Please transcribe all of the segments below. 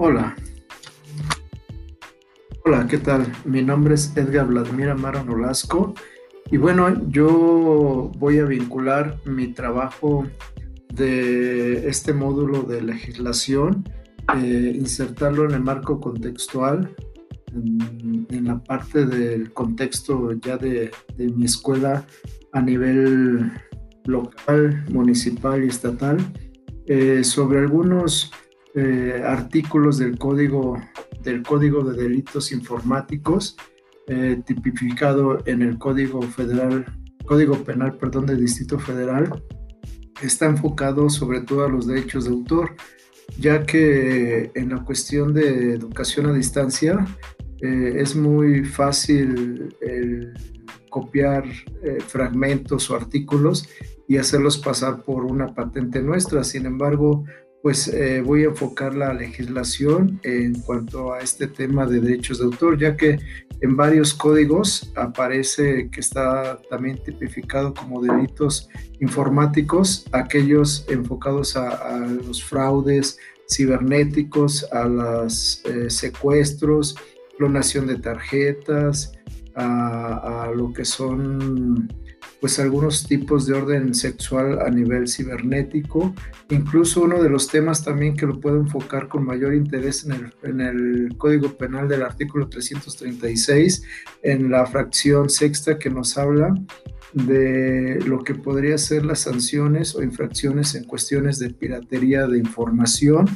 Hola. Hola, ¿qué tal? Mi nombre es Edgar Vladimir Amaro Nolasco y bueno, yo voy a vincular mi trabajo de este módulo de legislación, eh, insertarlo en el marco contextual, en, la parte del contexto ya de, mi escuela a nivel local, municipal y estatal, eh, sobre algunos eh, artículos del código, del código de delitos informáticos eh, tipificado en el Código Federal, Código Penal, perdón, del Distrito Federal, está enfocado sobre todo a los derechos de autor, ya que en la cuestión de educación a distancia eh, es muy fácil copiar eh, fragmentos o artículos y hacerlos pasar por una patente nuestra. Sin embargo, pues eh, voy a enfocar la legislación en cuanto a este tema de derechos de autor, ya que en varios códigos aparece que está también tipificado como delitos informáticos, aquellos enfocados a, los fraudes cibernéticos, a los eh, secuestros, clonación de tarjetas, a lo que son pues algunos tipos de orden sexual a nivel cibernético. Incluso uno de los temas también que lo puedo enfocar con mayor interés en el, en el Código Penal del artículo 336, en la fracción sexta que nos habla de lo que podría ser las sanciones o infracciones en cuestiones de piratería de información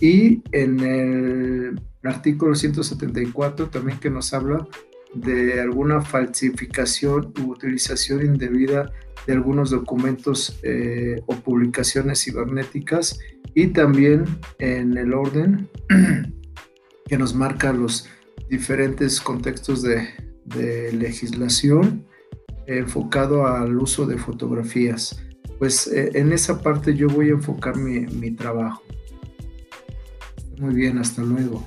y en el artículo 174 también que nos habla de alguna falsificación u utilización indebida de algunos documentos eh, o publicaciones cibernéticas y también en el orden que nos marca los diferentes contextos de, legislación enfocado al uso de fotografías. Pues eh, en esa parte yo voy a enfocar mi trabajo. Muy bien, hasta luego.